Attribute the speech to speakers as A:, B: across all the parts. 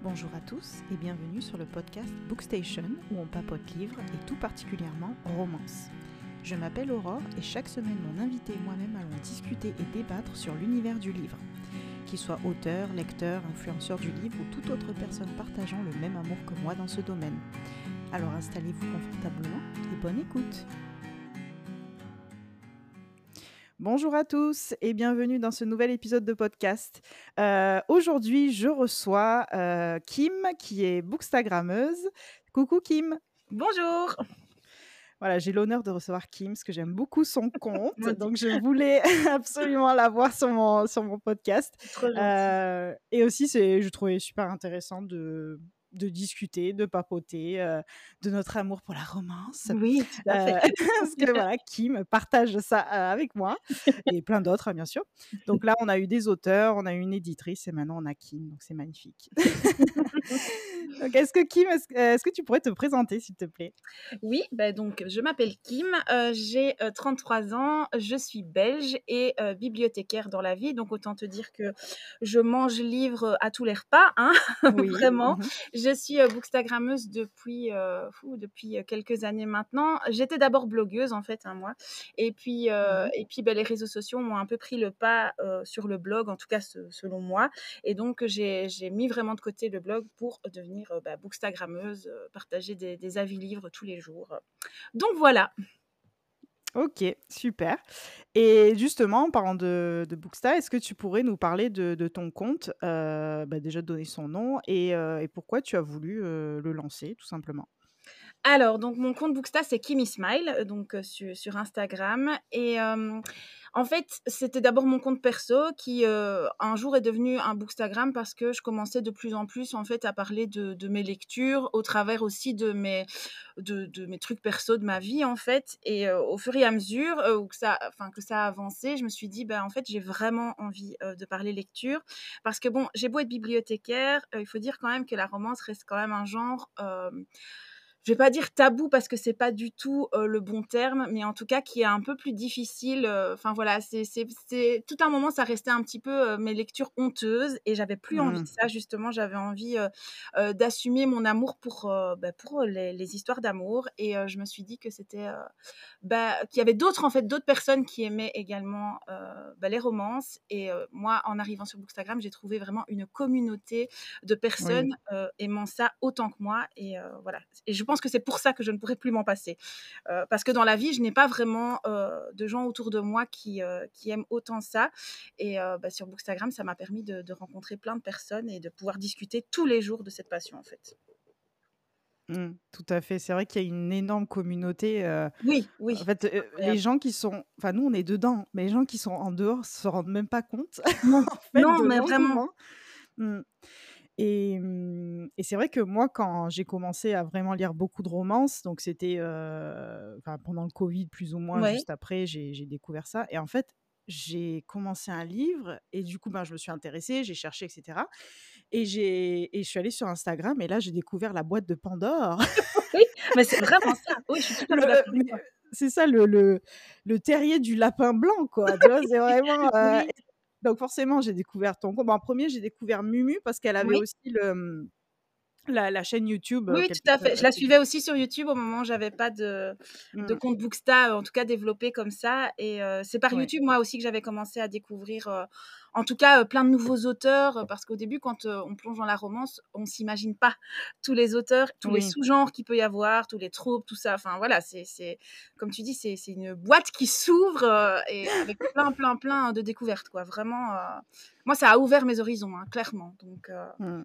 A: Bonjour à tous et bienvenue sur le podcast Bookstation où on papote livres et tout particulièrement romance. Je m'appelle Aurore et chaque semaine mon invité et moi-même allons discuter et débattre sur l'univers du livre. Qu'il soit auteur, lecteur, influenceur du livre ou toute autre personne partageant le même amour que moi dans ce domaine. Alors installez-vous confortablement et bonne écoute. Bonjour à tous et bienvenue dans ce nouvel épisode de podcast. Euh, aujourd'hui, je reçois euh, Kim, qui est bookstagrammeuse. Coucou Kim.
B: Bonjour.
A: Voilà, j'ai l'honneur de recevoir Kim, parce que j'aime beaucoup son compte. donc, je voulais absolument la voir sur mon, sur mon podcast. Euh, et aussi, je trouvais super intéressant de, de discuter, de papoter, euh, de notre amour pour la romance.
B: Oui, tout à fait. Euh,
A: parce que voilà, Kim partage ça euh, avec moi et plein d'autres, bien sûr. Donc là, on a eu des auteurs, on a eu une éditrice et maintenant on a Kim, donc c'est magnifique. est-ce que Kim, est-ce, que tu pourrais te présenter, s'il te plaît?
B: Oui, bah donc je m'appelle Kim, j'ai 33 ans, je suis belge et bibliothécaire dans la vie, donc autant te dire que je mange livres à tous les repas, hein, vraiment. Mmh je suis bookstagrammeuse depuis, depuis quelques années maintenant. J'étais d'abord blogueuse en fait, hein, mois. Et puis, mmh et puis ben, les réseaux sociaux m'ont un peu pris le pas sur le blog, en tout cas selon moi. Et donc j'ai mis vraiment de côté le blog pour devenir bah, bookstagrammeuse, partager des, des avis livres tous les jours. Donc voilà.
A: Ok, super. Et justement, en parlant de, de est-ce que tu pourrais nous parler de, ton compte, euh, bah, déjà donner son nom et, euh, pourquoi tu as voulu euh, le lancer, tout simplement?
B: Alors, donc mon compte Booksta, c'est Kimi Smile, donc sur, sur, Instagram. Et en fait, c'était d'abord mon compte perso qui euh, un jour est devenu un bookstagram parce que je commençais de plus en plus en fait à parler de, mes lectures au travers aussi de mes trucs perso de ma vie en fait et euh, au fur et à mesure euh, que ça que ça a avancé, je me suis dit ben en fait j'ai vraiment envie de parler lecture parce que bon j'ai beau être bibliothécaire, il faut dire quand même que la romance reste quand même un genre je vais pas dire tabou parce que c'est pas du tout le bon terme, mais en tout cas qui est un peu plus difficile. Enfin voilà, c'est tout un moment ça restait un petit peu mes lectures honteuses et j'avais plus envie de mmh. ça justement. J'avais envie d'assumer mon amour pour bah, pour les, histoires d'amour et je me suis dit que c'était bah, qu'il y avait d'autres en fait d'autres personnes qui aimaient également bah, les romances et moi en arrivant sur Bookstagram j'ai trouvé vraiment une communauté de personnes aimant ça autant que moi et voilà et je pense que c'est pour ça que je ne pourrais plus m'en passer. Euh, parce que dans la vie, je n'ai pas vraiment euh, de gens autour de moi qui, euh, qui aiment autant ça. Et bah, sur Bookstagram, ça m'a permis de, rencontrer plein de personnes et de pouvoir discuter tous les jours de cette passion, en fait.
A: Mmh, tout à fait. C'est vrai qu'il y a une énorme communauté.
B: oui, oui.
A: En fait, les gens qui sont. Enfin, nous, on est dedans, mais les gens qui sont en dehors se rendent même pas compte.
B: Non, non mais vraiment.
A: Mmh. Et, mmh, et c'est vrai que moi, quand j'ai commencé à vraiment lire beaucoup de romances, donc c'était euh, pendant le Covid plus ou moins, juste après, j'ai découvert ça. Et en fait, j'ai commencé un livre et du coup, ben, je me suis intéressée, j'ai cherché, etc. Et, et je suis allée sur Instagram et là, j'ai découvert la boîte de Pandore.
B: oui, mais c'est vraiment ça. Oui, je suis tout à fait
A: C'est ça, le, le, le, terrier du lapin blanc, quoi. c'est vraiment. Euh, donc forcément, j'ai découvert ton compte. en premier, j'ai découvert Mumu parce qu'elle avait aussi le, la, chaîne YouTube.
B: Oui, tout à fait. Je la suivais aussi sur YouTube au moment où j'avais pas de, de mmh. compte Booksta, en tout cas développé comme ça. Et c'est par YouTube, moi aussi, que j'avais commencé à découvrir en tout cas plein de nouveaux auteurs, parce qu'au début, quand on plonge dans la romance, on s'imagine pas tous les auteurs, tous les sous-genres qu'il peut y avoir, tous les tropes, tout ça. Enfin voilà, c'est comme tu dis, c'est une boîte qui s'ouvre et avec plein, plein, plein de découvertes, quoi. Vraiment, moi, ça a ouvert mes horizons, hein, clairement. Donc,
A: mmh.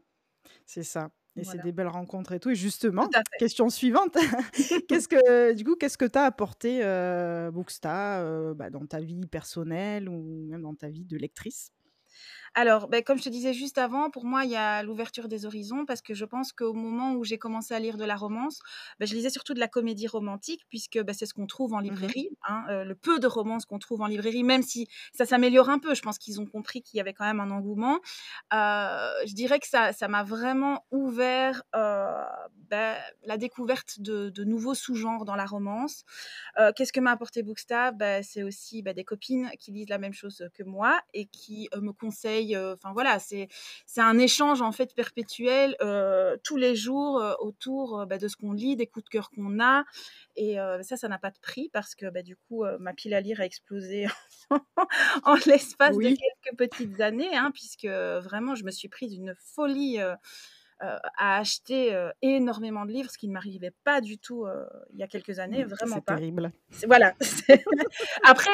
A: C'est ça. Et c'est des belles rencontres et tout. Et justement, question suivante. qu'est-ce que, du coup, qu'est-ce que tu as apporté, euh, Booksta, euh, bah, dans ta vie personnelle ou même dans ta vie de lectrice?
B: Alors, ben, comme je te disais juste avant, pour moi, il y a l'ouverture des horizons parce que je pense qu'au moment où j'ai commencé à lire de la romance, ben, je lisais surtout de la comédie romantique puisque ben, c'est ce qu'on trouve en mmh librairie, hein, euh, le peu de romances qu'on trouve en librairie, même si ça s'améliore un peu. Je pense qu'ils ont compris qu'il y avait quand même un engouement. Euh, je dirais que ça, ça m'a vraiment ouvert euh, ben, la découverte de, de nouveaux sous-genres dans la romance. Qu'est-ce que m'a apporté Booksta? Ben, C'est aussi ben, des copines qui lisent la même chose que moi et qui me conseillent conseils. Enfin voilà, c'est c'est un échange en fait perpétuel tous les jours autour bah, de ce qu'on lit, des coups de cœur qu'on a. Et ça, ça n'a pas de prix parce que bah, du coup, ma pile à lire a explosé en l'espace de quelques petites années, hein, puisque vraiment, je me suis prise une folie à acheter énormément de livres, ce qui ne m'arrivait pas du tout il y a quelques années, vraiment pas.
A: C'est terrible.
B: Voilà. Après,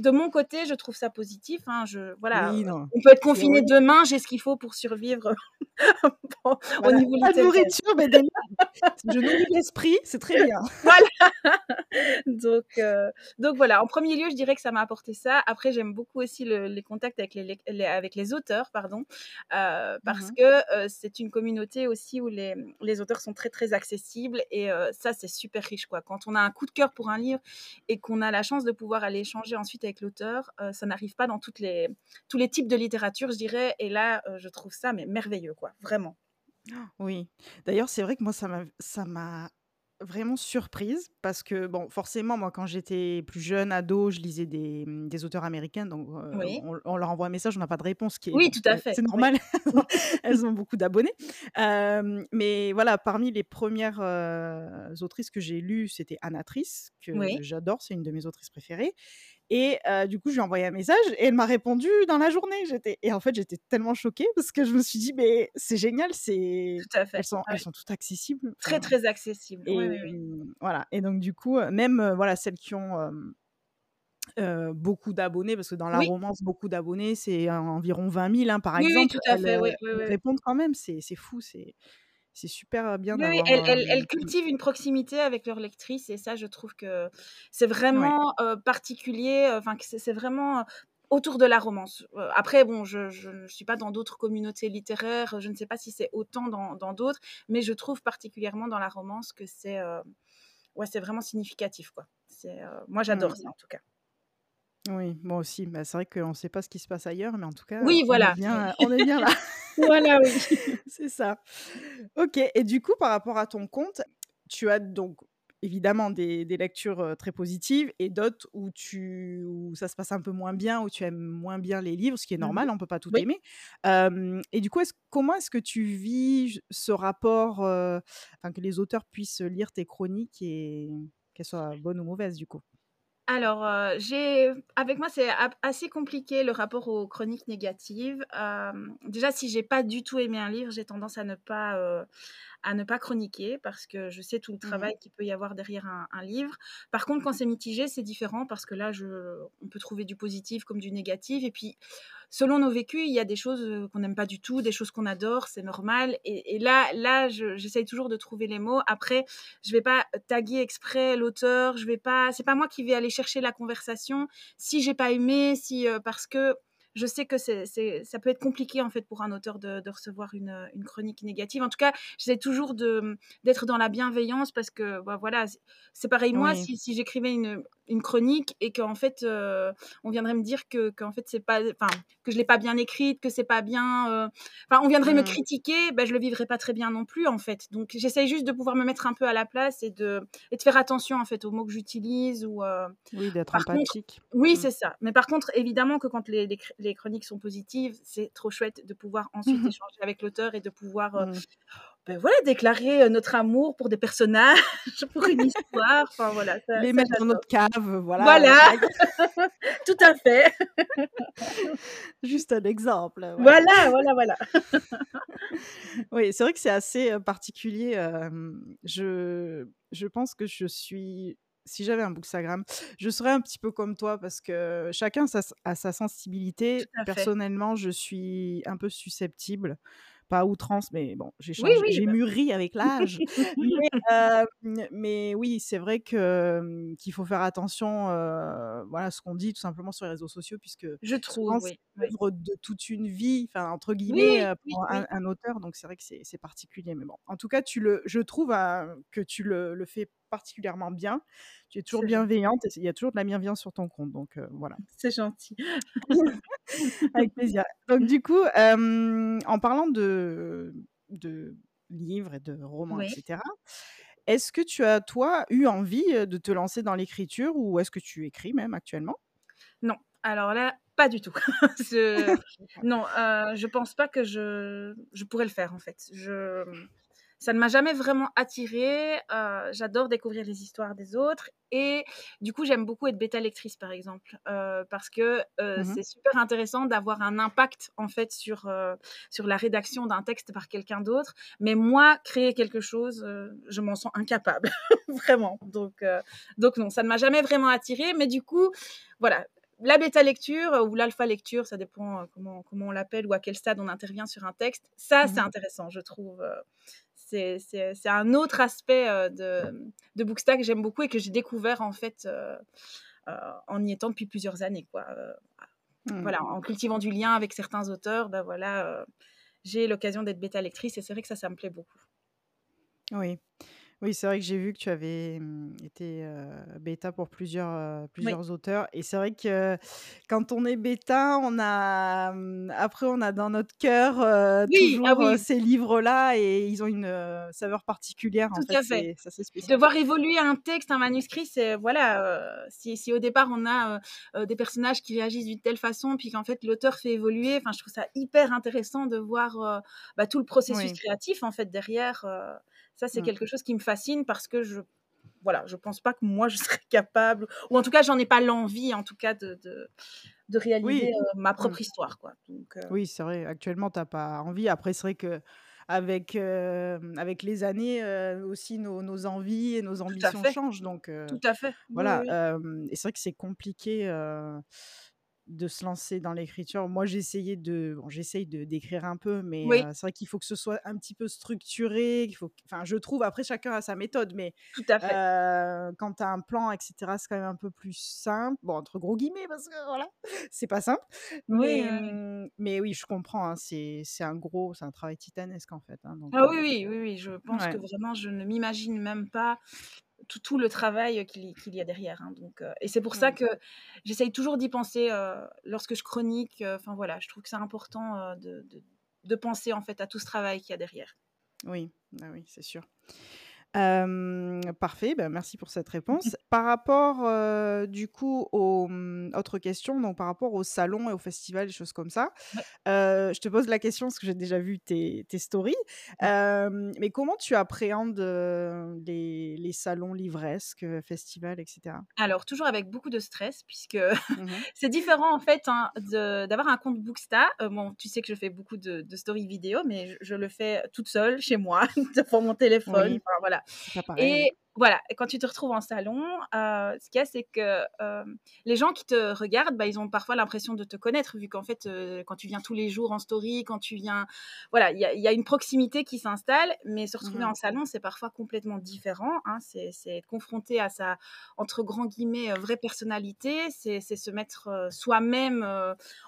B: de mon côté, je trouve ça positif. Hein, je, voilà, on peut être confiné demain, j'ai ce qu'il faut pour survivre
A: au niveau. La nourriture, mais je nourris l'esprit, c'est très bien.
B: voilà. donc, euh, donc voilà, en premier lieu, je dirais que ça m'a apporté ça. Après, j'aime beaucoup aussi les contacts avec les, avec les auteurs, pardon, euh, parce mmh que euh, c'est une communauté aussi où les, les, auteurs sont très très accessibles et ça, c'est super riche quoi. Quand on a un coup de cœur pour un livre et qu'on a la chance de pouvoir aller échanger ensuite avec avec l'auteur. Euh, ça n'arrive pas dans toutes les, tous les types de littérature, je dirais. Et là, euh, je trouve ça mais merveilleux, quoi, vraiment.
A: Oui. D'ailleurs, c'est vrai que moi, ça m'a vraiment surprise parce que, bon, forcément, moi, quand j'étais plus jeune, ado, je lisais des, des auteurs américains, donc euh, on, leur envoie un message, on n'a pas de réponse. Qui
B: oui, tout à fait.
A: C'est normal, elles ont beaucoup d'abonnés. mais voilà, parmi les premières autrices que j'ai lues, c'était Anatrice, que j'adore, c'est une de mes autrices préférées. Et du coup, je lui ai envoyé un message et elle m'a répondu dans la journée. J'étais et en fait, j'étais tellement choquée parce que je me suis dit mais c'est génial, c'est
B: tout à fait.
A: Elles sont elles sont toutes accessibles.
B: Très très accessibles.
A: Et
B: mmh,
A: voilà. Et donc du coup, même voilà celles qui ont beaucoup d'abonnés, parce que dans la romance, beaucoup d'abonnés, c'est environ 20 000 hein, par exemple.
B: Oui, tout à fait.
A: Elles, répondent quand même, c'est fou, c'est c'est super bien
B: oui, elles, cultivent une proximité avec leurs lectrices et ça, je trouve que c'est vraiment particulier. Enfin, c'est vraiment autour de la romance. après, bon, je ne suis pas dans d'autres communautés littéraires, je ne sais pas si c'est autant dans d'autres, mais je trouve particulièrement dans la romance que c'est ouais, c'est vraiment significatif. Quoi. moi, j'adore ça en tout cas.
A: Oui, moi aussi. Bah, c'est vrai qu'on ne sait pas ce qui se passe ailleurs, mais en tout cas,
B: oui, voilà.
A: on, est bien, là.
B: voilà, oui.
A: c'est ça. Ok, et du coup, par rapport à ton compte, tu as donc évidemment des, lectures très positives et d'autres où, tu, où ça se passe un peu moins bien, où tu aimes moins bien les livres, ce qui est mmh normal, on ne peut pas tout aimer. et du coup, est comment est-ce que tu vis ce rapport, que les auteurs puissent lire tes chroniques et qu'elles soient bonnes ou mauvaises du coup?
B: Alors, j'ai avec moi, c'est assez compliqué le rapport aux chroniques négatives. déjà, si j'ai pas du tout aimé un livre, j'ai tendance à ne pas, à ne pas chroniquer parce que je sais tout le mmh travail qu'il peut y avoir derrière un, livre. Par contre, quand c'est mitigé, c'est différent parce que là, je, on peut trouver du positif comme du négatif. Et puis, selon nos vécus, il y a des choses qu'on n'aime pas du tout, des choses qu'on adore, c'est normal. Et, là, là, j'essaye toujours de trouver les mots. Après, je vais pas taguer exprès l'auteur. Je vais pas. C'est pas moi qui vais aller chercher la conversation. Si j'ai pas aimé, si parce que je sais que c'est, ça peut être compliqué en fait pour un auteur de, recevoir une, une, chronique négative. En tout cas, j'essaie toujours de, d'être dans la bienveillance parce que bah, voilà, c'est pareil moi si, si j'écrivais une, une chronique et qu'en fait euh, on viendrait me dire que qu'en fait c'est pas enfin que je l'ai pas bien écrite que c'est pas bien euh, enfin on viendrait me mmh. critiquer ben je le vivrais pas très bien non plus en fait donc j'essaye juste de pouvoir me mettre un peu à la place et de et de faire attention en fait aux mots que j'utilise ou euh,
A: oui d'être empathique
B: oui mmh. c'est ça mais par contre évidemment que quand les, les, chroniques sont positives c'est trop chouette de pouvoir ensuite échanger avec l'auteur et de pouvoir mmh. Ben voilà, déclarer notre amour pour des personnages, pour une histoire. Enfin, voilà,
A: Les mettre dans notre cave, voilà.
B: Voilà, tout à fait.
A: Juste un exemple.
B: Voilà, voilà, voilà.
A: oui, c'est vrai que c'est assez particulier. je, je pense que je suis si j'avais un Bookstagram, je serais un petit peu comme toi parce que chacun a sa sensibilité. Personnellement, je suis un peu susceptible pas outrance, mais bon, j'ai j'ai bah mûri avec l'âge. mais, oui, c'est vrai que qu'il faut faire attention, voilà, ce qu'on dit tout simplement sur les réseaux sociaux, puisque
B: je trouve,
A: l'œuvre de toute une vie, enfin entre guillemets, pour un, auteur. Donc c'est vrai que c'est particulier, mais bon, en tout cas, tu le, je trouve que tu le, le fais particulièrement bien. Tu es toujours bienveillante et il y a toujours de la bienveillance sur ton compte. Donc voilà.
B: C'est gentil.
A: Avec plaisir. Donc du coup, en parlant de, de livres et de romans, etc., est-ce que tu as, toi, eu envie de te lancer dans l'écriture ou est-ce que tu écris même actuellement?
B: Non, Alors là, pas du tout. Je non, heu, je pense pas que je je pourrais le faire, en fait. Je ça ne m'a jamais vraiment attirée, j'adore découvrir les histoires des autres et du coup, j'aime beaucoup être bêta lectrice, par exemple, parce que,
A: Mmh
B: c'est super intéressant d'avoir un impact, en fait, sur, sur la rédaction d'un texte par quelqu'un d'autre. Mais moi, créer quelque chose, je m'en sens incapable, vraiment. Donc donc non, ça ne m'a jamais vraiment attirée, mais du coup, voilà, la bêta lecture ou l'alpha lecture, ça dépend, comment comment on l'appelle ou à quel stade on intervient sur un texte. Ça, c'est
A: Mmh
B: intéressant, je trouve, c'est c'est c'est un autre aspect, heu, de de que j'aime beaucoup et que j'ai découvert, en fait, heu heu, en y étant depuis plusieurs années, quoi,
A: Mmh.
B: voilà, en cultivant du lien avec certains auteurs, bah, voilà, j'ai l'occasion d'être bêta lectrice et c'est vrai que ça, ça me plaît beaucoup.
A: Oui. Oui, c'est vrai que j'ai vu que tu avais, mmh, été, bêta pour plusieurs, heu,
B: Oui,
A: plusieurs auteurs et c'est vrai que quand on est bêta, on a, mmh, après on a dans notre cœur,
B: oui, ah
A: toujours,
B: oui,
A: ces livres-là et ils ont une, saveur particulière en
B: tout
A: fait,
B: à fait.
A: c'est c'est assez
B: De voir évoluer un texte, un manuscrit, c'est voilà, si si au départ on a, des personnages qui réagissent d'une telle façon, puis qu'en fait l'auteur fait évoluer, enfin je trouve ça hyper intéressant de voir, bah, tout le processus
A: Oui.
B: créatif en fait derrière, ça c'est
A: Mmh.
B: quelque chose qui me fascine parce que je voilà, je pense pas que moi je serais capable ou en tout cas j'en ai pas l'envie en tout cas de de de réaliser,
A: Oui.
B: heu, ma propre histoire quoi, donc heu,
A: Oui, c'est vrai, actuellement, tu as pas envie. Après, c'est vrai qu'avec, hem, avec les années, aussi nos nos envies et nos ambitions changent donc
B: tout à fait. Oui,
A: voilà,
B: oui.
A: et c'est vrai que c'est compliqué, de se lancer dans l'écriture. Moi, essayé de bon, j'essaye de d'écrire un peu, mais
B: Oui,
A: c'est vrai qu'il faut que ce soit un petit peu structuré, qu'il faut enfin, je trouve, après chacun a sa méthode, mais
B: tout à fait.
A: quand tu as un plan et cetera, c'est quand même un peu plus simple. Bon, entre gros guillemets, parce que voilà, c'est pas simple.
B: Oui,
A: Mais,
B: oui.
A: mais oui, je comprends, hein, c'est c'est un gros c'est un travail titanesque, en fait, hein, donc
B: Ah oui, oui, oui, oui, je pense que vraiment je ne m'imagine même pas tout tout le travail, qu'il y a derrière, hein, donc et c'est pour ça que j'essaye toujours d'y penser, lorsque je chronique, enfin voilà, je trouve que c'est important, de de de penser en fait à tout ce travail qu'il y a derrière.
A: oui, ah oui, c'est sûr. Parfait, bah, merci pour cette réponse. Par rapport, du coup, aux, mmh, autres questions, donc par rapport aux salons et aux festivals, des choses comme ça,
B: Ouais.
A: je te pose la question parce que j'ai déjà vu tes tes stories. Mais comment tu appréhendes, les les salons livresques, festivals et cetera?
B: Alors toujours avec beaucoup de stress puisque
A: Mmh
B: c'est différent en fait, hein, d'avoir un compte Booksta. Bon, tu sais que je fais beaucoup de de stories vidéo, mais je je le fais toute seule chez moi devant mon téléphone,
A: Oui,
B: enfin voilà. Et voilà, quand tu te retrouves en salon, heu, ce qu'il y a, c'est que, hem, les gens qui te regardent, bah, ils ont parfois l'impression de te connaître vu qu'en fait, heu, quand tu viens tous les jours en story, quand tu viens voilà, il y a il y a une proximité qui s'installe, mais se retrouver
A: Mmh
B: en salon, c'est parfois complètement différent, hein. C'est être confronté à sa, entre grands guillemets, «vraie personnalité», c'est se mettre, soi-même,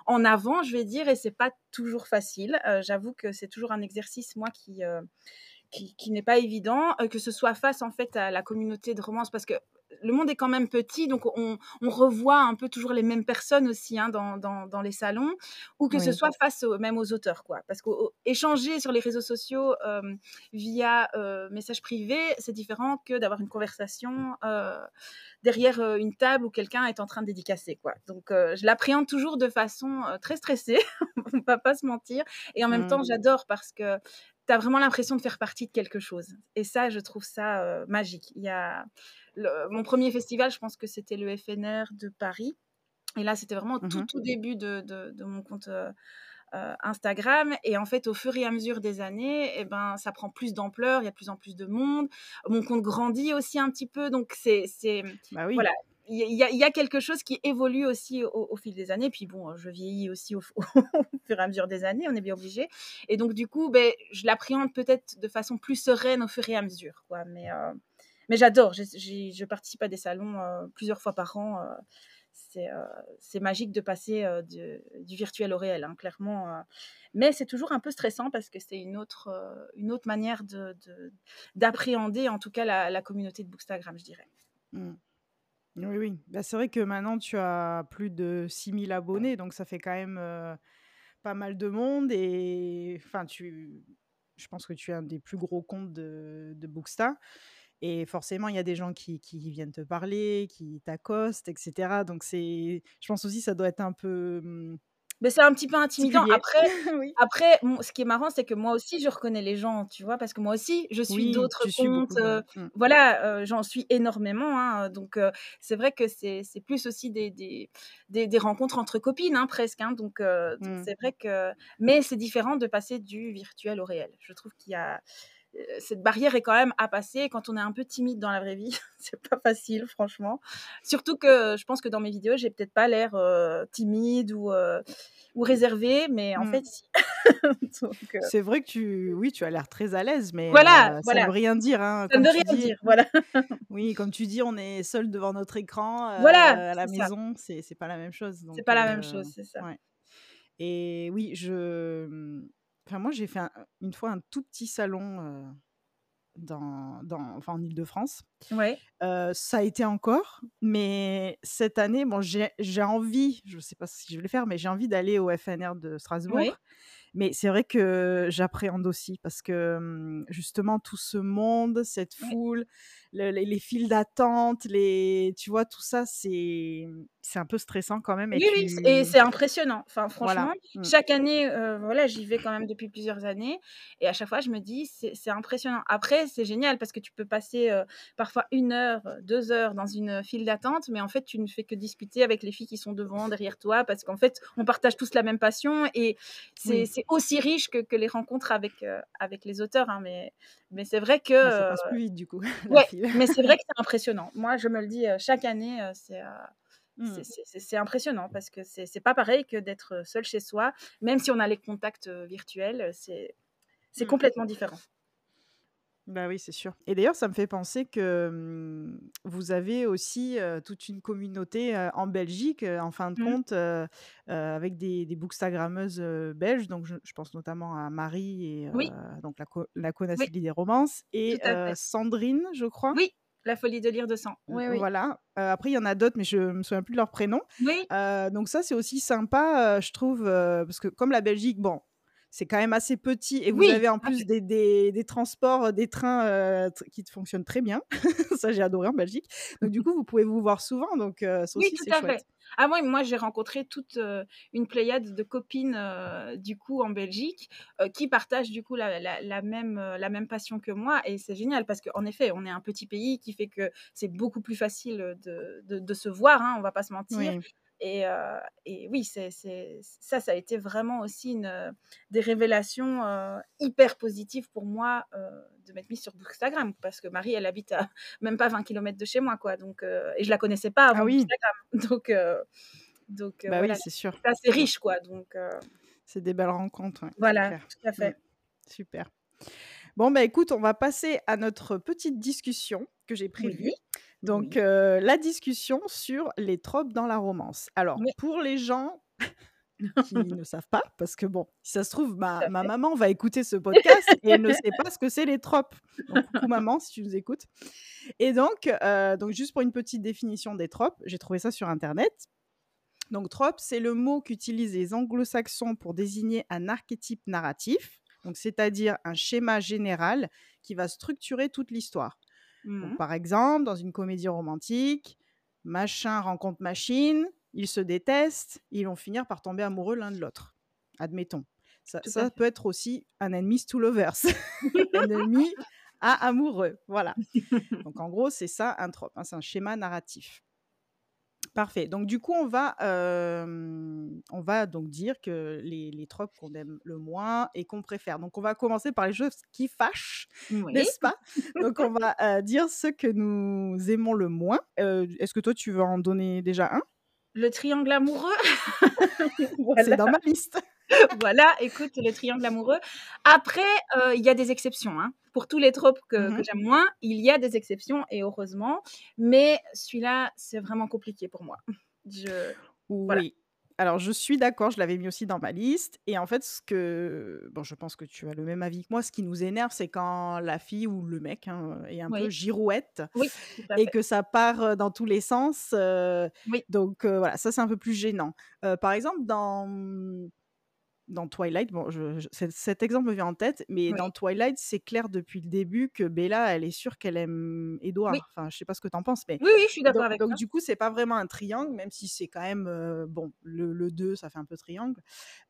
B: en avant, je vais dire et c'est pas toujours facile. J'avoue que c'est toujours un exercice, moi, qui, qui, qui n'est pas évident, euh, que ce soit face en fait à la communauté de romance, parce que le monde est quand même petit, donc on, on revoit un peu toujours les mêmes personnes aussi hein, dans, dans, dans, les salons, ou que ce soit face au, même aux auteurs, quoi. Parce qu'échanger sur les réseaux sociaux euh, via euh, message privé, c'est différent que d'avoir une conversation euh, derrière une table où quelqu'un est en train de dédicacer, quoi. Donc je l'appréhende toujours de façon très stressée, on va pas se mentir, et en même
A: Mmh.
B: temps j'adore parce que tu as vraiment l'impression de faire partie de quelque chose. Et ça, je trouve ça euh, magique. Il y a le, mon premier festival, je pense que c'était le FNR de Paris. Et là, c'était vraiment au tout,
A: Mmh
B: tout début de, de, de mon compte euh, euh, Instagram. Et en fait, au fur et à mesure des années, eh ben, ça prend plus d'ampleur, il y a de plus en plus de monde. Mon compte grandit aussi un petit peu. Donc, c'est. c'est
A: Bah oui.
B: voilà. Il y, a, quelque chose qui évolue aussi au, fil des années. Puis bon, je vieillis aussi au, fur et à mesure des années, on est bien obligé. Et donc, du coup, ben, je l'appréhende peut-être de façon plus sereine au fur et à mesure. Quoi. Mais, euh, mais j'adore. Je participe à des salons euh, plusieurs fois par an. Euh, c'est euh, magique de passer du virtuel au réel, hein, clairement. Mais c'est toujours un peu stressant parce que c'est une autre, une autre manière d'appréhender, de, de, en tout cas, la, la, communauté de Bookstagram, je dirais.
A: Mmh. Oui, oui. Bah, c'est vrai que maintenant, tu as plus de 6000 abonnés, donc ça fait quand même euh, pas mal de monde. Et enfin, tu... je pense que tu es un des plus gros comptes de, de Booksta. Et forcément, il y a des gens qui, qui viennent te parler, qui t'accostent, etc. Donc, c'est, je pense aussi, ça doit être un peu.
B: Mais c'est un petit peu intimidant. Après, après ce qui est marrant, c'est que moi aussi, je reconnais les gens, tu vois, parce que moi aussi, je suis d'autres comptes. Euh, mmh. Voilà, euh, j'en suis énormément. Hein, donc, euh, c'est vrai que c'est plus aussi des, des, des, rencontres entre copines, hein, presque. Hein, donc, mmh. c'est vrai que. Mais c'est différent de passer du virtuel au réel. Je trouve qu'il y a cette barrière est quand même à passer quand on est un peu timide dans la vraie vie. c'est pas facile, franchement. Surtout que je pense que dans mes vidéos, j'ai peut-être pas l'air timide ou, ou réservée, mais en mmh. fait, si.
A: c'est vrai que tu, oui, tu as l'air très à l'aise, mais voilà, ça ne veut rien dire. Hein,
B: ça ne veut rien dire, voilà.
A: oui, comme tu dis, on est seul devant notre écran voilà, à la maison, c'est pas la même chose.
B: C'est pas la même chose, c'est ça.
A: Et oui, je mmh, Enfin, moi, j'ai fait une fois un tout petit salon dans, dans, enfin, en Ile-de-France.
B: Ouais.
A: ça a été encore, mais cette année, bon, j'ai envie, je ne sais pas si je vais le faire, mais j'ai envie d'aller au FNR de Strasbourg. Mais c'est vrai que j'appréhende aussi parce que mmh, justement tout ce monde, cette foule, les, files d'attente, les, tu vois, tout ça, c'est c'est un peu stressant quand même.
B: Et oui, oui, et c'est impressionnant. Enfin, franchement, mmh. chaque année, voilà, j'y vais quand même depuis plusieurs années, et à chaque fois, je me dis, c'est impressionnant. Après, c'est génial parce que tu peux passer parfois une heure, deux heures dans une file d'attente, mais en fait, tu ne fais que discuter avec les filles qui sont devant, derrière toi, parce qu'en fait, on partage tous la même passion, et c'est aussi riche que, que, les rencontres avec avec les auteurs, hein, mais mais c'est vrai que.
A: ça passe plus vite du coup.
B: Ouais, mais c'est vrai que c'est impressionnant. Moi, je me le dis chaque année, mmh. c'est. Impressionnant parce que c'est pas pareil que d'être seul chez soi, même si on a les contacts virtuels, c'est mmh. complètement différent.
A: Bah oui, c'est sûr. Et d'ailleurs, ça me fait penser que mmh, vous avez aussi toute une communauté en Belgique, en fin de compte, avec des, des bookstagrammeuses belges. Donc, je, pense notamment à Marie, et, donc la, la des romances, et Sandrine, je crois.
B: Oui, la folie de lire de sang.
A: Oui, oui. Voilà. après, il y en a d'autres, mais je me souviens plus de leur prénom.
B: Oui.
A: donc ça, c'est aussi sympa, je trouve, parce que comme la Belgique, bon, c'est quand même assez petit et vous avez en plus des, des, transports, des trains qui fonctionnent très bien. ça, j'ai adoré en Belgique. Donc, du coup, vous pouvez vous voir souvent. Donc, ça aussi, c'est chouette. Fait.
B: Ah moi, moi j'ai rencontré toute une pléiade de copines du coup en Belgique qui partagent du coup la, la, même, la même passion que moi et c'est génial parce qu'en effet on est un petit pays qui fait que c'est beaucoup plus facile de, de, se voir, hein, on va pas se mentir. Et, et oui, c'est, ça, ça a été vraiment aussi une, des révélations hyper positives pour moi de m'être mise sur Instagram parce que Marie, elle habite à même pas 20 km de chez moi, quoi. Donc, et je la connaissais pas avant ah oui. Donc, donc
A: bah oui, c'est sûr.
B: C'est assez riche, quoi. Donc,
A: c'est des belles rencontres.
B: voilà, tout à fait.
A: Super. Bon, bah écoute, on va passer à notre petite discussion que j'ai prévue. Donc, la discussion sur les tropes dans la romance. Alors, pour les gens qui ne savent pas, parce que bon, si ça se trouve, ma, maman va écouter ce podcast et elle ne sait pas ce que c'est les tropes. Donc, coucou maman, si tu nous écoutes. Et donc, donc, juste pour une petite définition des tropes, j'ai trouvé ça sur Internet. Donc, trope, c'est le mot qu'utilisent les anglo-saxons pour désigner un archétype narratif, donc c'est-à-dire un schéma général qui va structurer toute l'histoire. Mmh par exemple, dans une comédie romantique, machin rencontre machine, ils se détestent, ils vont finir par tomber amoureux l'un de l'autre. Admettons. Ça, peut être aussi un ennemi to lovers. ennemi à amoureux. Voilà. Donc en gros, c'est ça un trope. Hein, c'est un schéma narratif. Parfait. Donc du coup, on va, on va donc dire que les, les tropes qu'on aime le moins et qu'on préfère. Donc on va commencer par les choses qui fâchent, n'est-ce pas? Donc on va dire ce que nous aimons le moins. Est-ce que toi, tu veux en donner déjà un?
B: Le triangle amoureux.
A: C'est dans ma liste.
B: voilà, écoute, le triangle amoureux. Après, il y a des exceptions. Hein pour tous les tropes que, mmh j'aime moins, il y a des exceptions et heureusement. Mais celui-là, c'est vraiment compliqué pour moi. Je...
A: Oui. Alors, je suis d'accord, je l'avais mis aussi dans ma liste. Et en fait, ce que. Bon, je pense que tu as le même avis que moi. Ce qui nous énerve, c'est quand la fille ou le mec hein, est un peu girouette.
B: Oui,
A: et que ça part dans tous les sens. oui. Donc, voilà, ça, c'est un peu plus gênant. par exemple, dans dans Twilight, bon, je, cet exemple me vient en tête, mais dans Twilight, c'est clair depuis le début que Bella, elle est sûre qu'elle aime Edward. Enfin, je sais pas ce que tu en penses, mais.
B: Oui, oui, je suis d'accord avec
A: toi. Donc, du coup, c'est pas vraiment un triangle, même si c'est quand même. bon, le, le, 2, ça fait un peu triangle.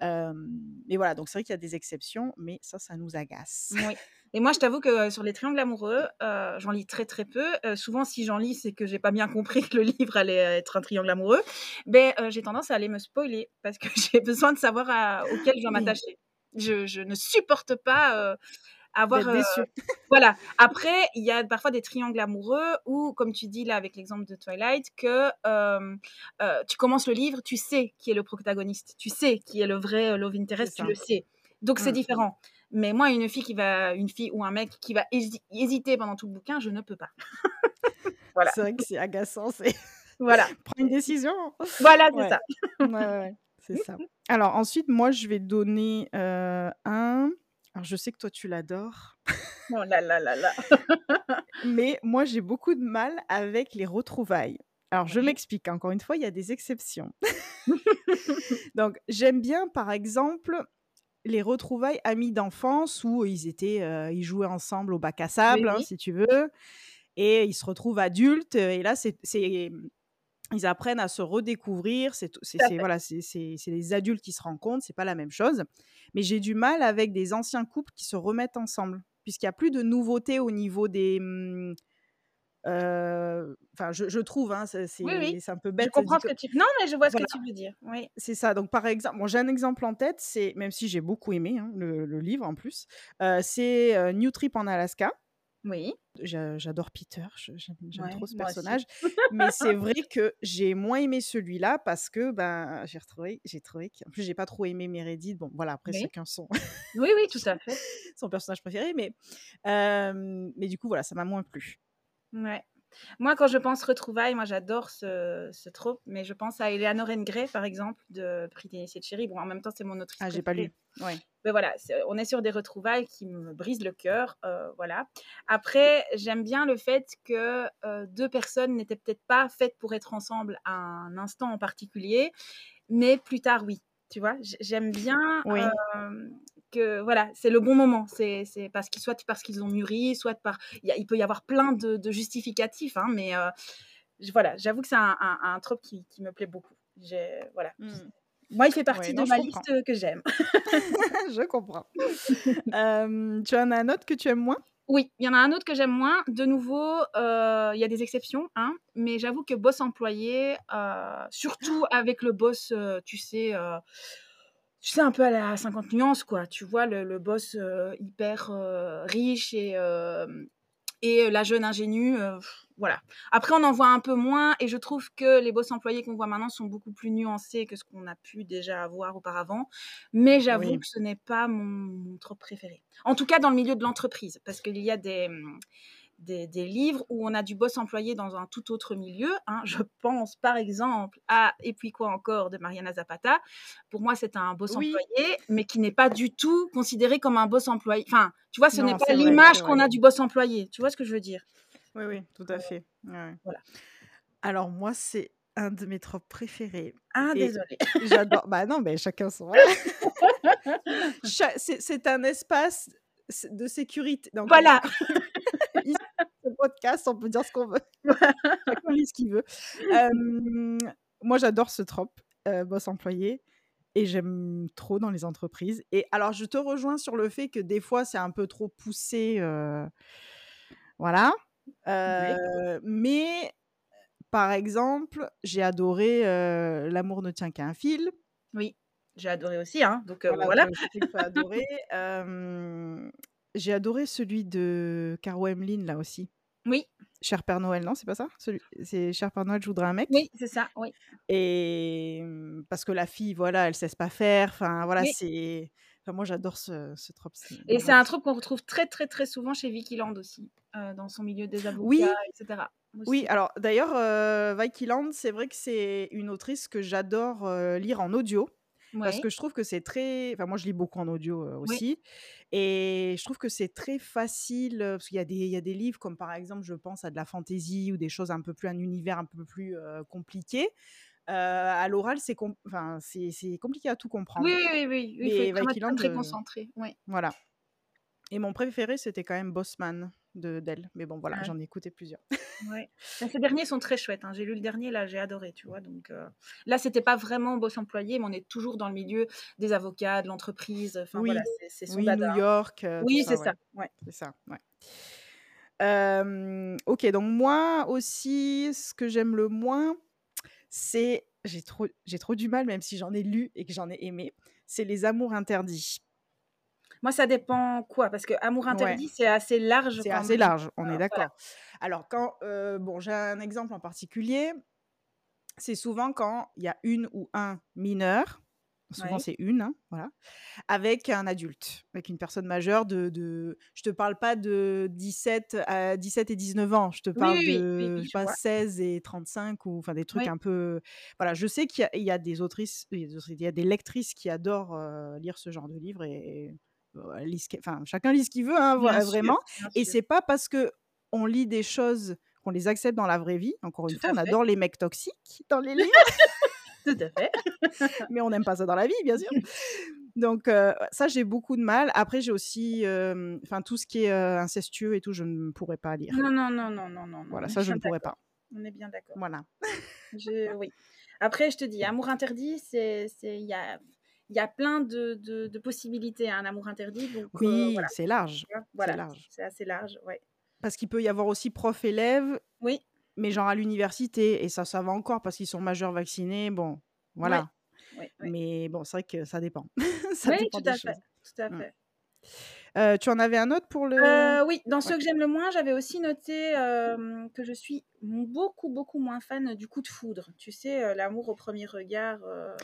A: mais voilà, donc c'est vrai qu'il y a des exceptions, mais ça, ça nous agace.
B: Oui. Et moi, je t'avoue que sur les triangles amoureux, j'en lis très très peu. souvent, si j'en lis, c'est que j'ai pas bien compris que le livre allait être un triangle amoureux. Mais j'ai tendance à aller me spoiler parce que j'ai besoin de savoir à, auquel je dois m'attacher. Je, je, ne supporte pas avoir. voilà. Après, il y a parfois des triangles amoureux où, comme tu dis là avec l'exemple de Twilight, que tu commences le livre, tu sais qui est le protagoniste, tu sais qui est le vrai love interest, tu le sais. Donc c'est mmh. différent. Mais moi, une fille qui va, une fille ou un mec qui va hésiter pendant tout le bouquin, je ne peux pas.
A: voilà. C'est vrai que c'est agaçant. C'est
B: voilà.
A: Prends une décision.
B: Voilà, c'est ça.
A: ouais, ouais, c'est ça. Alors ensuite, moi, je vais donner euh, un. Alors je sais que toi, tu l'adores.
B: oh là là là là.
A: Mais moi, j'ai beaucoup de mal avec les retrouvailles. Alors, je m'explique. Encore une fois, il y a des exceptions. Donc, j'aime bien, par exemple, les retrouvailles amis d'enfance où ils étaient, ils jouaient ensemble au bac à sable, hein, si tu veux, et ils se retrouvent adultes. Et là, c'est, ils apprennent à se redécouvrir. C'est, voilà, c'est, les adultes qui se rencontrent. C'est pas la même chose. Mais j'ai du mal avec des anciens couples qui se remettent ensemble, puisqu'il y a plus de nouveautés au niveau des mmh, Enfin, je, trouve, hein, c'est un peu bête.
B: Je comprends ce que tu... Non, mais je vois ce que tu veux dire. Oui.
A: C'est ça. Donc, par exemple, j'ai un exemple en tête, c'est même si j'ai beaucoup aimé hein, le, livre en plus, c'est New Trip en Alaska.
B: Oui.
A: J'adore Peter, j'aime trop ce personnage. mais c'est vrai que j'ai moins aimé celui-là parce que ben, j'ai retrouvé, j'ai trouvé qu'en plus j'ai pas trop aimé Meredith. Bon, voilà, après chacun son.
B: oui, oui, tout à fait.
A: son personnage préféré, mais mais du coup voilà, ça m'a moins plu.
B: Ouais. Moi, quand je pense retrouvailles, moi j'adore ce, ce trope, mais je pense à Eleanor Grey, par exemple, de Prix et de Chéri. Bon, en même temps, c'est mon autrice.
A: Ah, j'ai pas lu. Ouais.
B: Mais voilà, on est sur des retrouvailles qui me brisent le cœur. Euh, voilà. Après, j'aime bien le fait que euh, deux personnes n'étaient peut-être pas faites pour être ensemble à un instant en particulier, mais plus tard, oui. Tu vois, j'aime bien oui. Euh, que voilà, c'est le bon moment. C'est parce qu'ils soit parce qu'ils ont mûri, soit par il, peut y avoir plein de, justificatifs, hein, mais euh, voilà, j'avoue que c'est un, un, trope qui, me plaît beaucoup. Voilà. Mmh. Moi, il fait partie de ma liste que j'aime.
A: je comprends. tu en as un autre que tu aimes moins?
B: Oui, il y en a un autre que j'aime moins. De nouveau, euh, il y a des exceptions, hein, mais j'avoue que boss employé, euh, surtout avec le boss, tu sais tu sais, un peu à la 50 nuances, quoi. Tu vois, le, le boss euh, hyper euh, riche et, euh, et la jeune ingénue, voilà. Après, on en voit un peu moins et je trouve que les boss employés qu'on voit maintenant sont beaucoup plus nuancés que ce qu'on a pu déjà avoir auparavant. Mais j'avoue que ce n'est pas mon, mon trop préféré. En tout cas, dans le milieu de l'entreprise, parce qu'il y a des des, livres où on a du boss employé dans un tout autre milieu. Hein. Je pense par exemple à Et puis quoi encore de Mariana Zapata. Pour moi, c'est un boss employé, mais qui n'est pas du tout considéré comme un boss employé. Enfin, tu vois, ce n'est pas l'image qu'on a du boss employé. Tu vois ce que je veux dire?
A: Oui, oui, tout à fait. Voilà. Alors moi, c'est un de mes tropes préférés.
B: Ah, désolé.
A: J'adore. bah non, mais chacun son. c'est un espace de sécurité.
B: Donc, voilà.
A: Podcast, on peut dire ce qu'on veut. Chacun lit ce qu'il veut. moi, j'adore ce trope, boss employé. Et j'aime trop dans les entreprises. Et alors, je te rejoins sur le fait que des fois, c'est un peu trop poussé. Voilà. Mais, par exemple, j'ai adoré L'amour ne tient qu'à un fil.
B: Oui, j'ai adoré aussi. Hein, donc voilà.
A: j'ai adoré celui de Caro Emeline, là aussi.
B: Oui.
A: Cher Père Noël, non, c'est pas ça? C'est Cher Père Noël, je voudrais un mec.
B: Oui, c'est ça, oui.
A: Et mmh, parce que la fille, voilà, elle sait pas faire. Enfin, voilà, c'est. moi, j'adore ce, ce trope.
B: Et c'est un trope qu'on retrouve très, très, très souvent chez Vicky Land aussi, euh, dans son milieu des avocats, oui. etc.
A: Oui, alors d'ailleurs, euh, Vicky Land, c'est vrai que c'est une autrice que j'adore euh, lire en audio. Parce que je trouve que c'est très. Enfin, moi, je lis beaucoup en audio aussi. Et je trouve que c'est très facile. Parce qu'il y, a des, il y a des livres, comme par exemple, je pense à de la fantaisie ou des choses un peu plus. un univers un peu plus compliqué. à l'oral, c'est enfin, c'est compliqué à tout comprendre.
B: Oui, oui, oui. oui. il faut être très concentré. Oui.
A: Voilà. Et mon préféré, c'était quand même Bossman de d'elle. Mais bon, voilà, j'en ai écouté plusieurs.
B: ouais. Ces derniers sont très chouettes. Hein. J'ai lu le dernier, là, j'ai adoré, tu vois. Donc euh... là, c'était pas vraiment Boss employé, mais on est toujours dans le milieu des avocats, de l'entreprise. Enfin,
A: oui.
B: voilà, c'est
A: son oui, New York.
B: Euh, oui, c'est ça. Ouais.
A: C'est ça, ouais. Euh, ok, donc moi aussi, ce que j'aime le moins, c'est j'ai trop, j'ai trop du mal, même si j'en ai lu et que j'en ai aimé, c'est les amours interdits.
B: Moi, ça dépend quoi Parce que amour interdit, c'est assez large.
A: C'est assez large, on est d'accord. Alors, quand. Euh, bon, j'ai un exemple en particulier. C'est souvent quand il y a une ou un mineur. Souvent, c'est une, hein, voilà, avec un adulte, avec une personne majeure de, de je te parle pas de 17 à 17 et 19 ans, je te parle de je sais pas, 16 et 35 ou enfin des trucs un peu voilà, je sais qu'il y, a des autrices il y a des lectrices qui adorent euh, lire ce genre de livres et enfin, chacun lit ce qu'il veut, hein, vraiment. et c'est pas parce que on lit des choses qu'on les accepte dans la vraie vie. Encore une fois, on adore les mecs toxiques dans les livres.
B: Tout à fait.
A: Mais on n'aime pas ça dans la vie, bien sûr. Donc ça, j'ai beaucoup de mal. Après, j'ai aussi, enfin, tout ce qui est incestueux et tout, je ne pourrais pas lire.
B: Non, non, non, non, non, non.
A: Voilà, ça, je ne pourrais pas.
B: On est bien d'accord.
A: Voilà.
B: Oui. Après, je te dis, amour interdit, c'est, il y a, il y a plein de, de, possibilités à un amour interdit. Donc,
A: euh, oui, c'est large.
B: Voilà, c'est assez large, ouais.
A: Parce qu'il peut y avoir aussi prof-élève.
B: Oui.
A: Mais genre à l'université, et ça, ça va encore parce qu'ils sont majeurs vaccinés. Bon, voilà. mais bon, c'est vrai que ça dépend.
B: ça oui, tout, à fait, tout à fait.
A: Euh, tu en avais un autre pour le.
B: Euh, oui, dans ceux que j'aime le moins, j'avais aussi noté que je suis beaucoup, beaucoup moins fan du coup de foudre. Tu sais, l'amour au premier regard,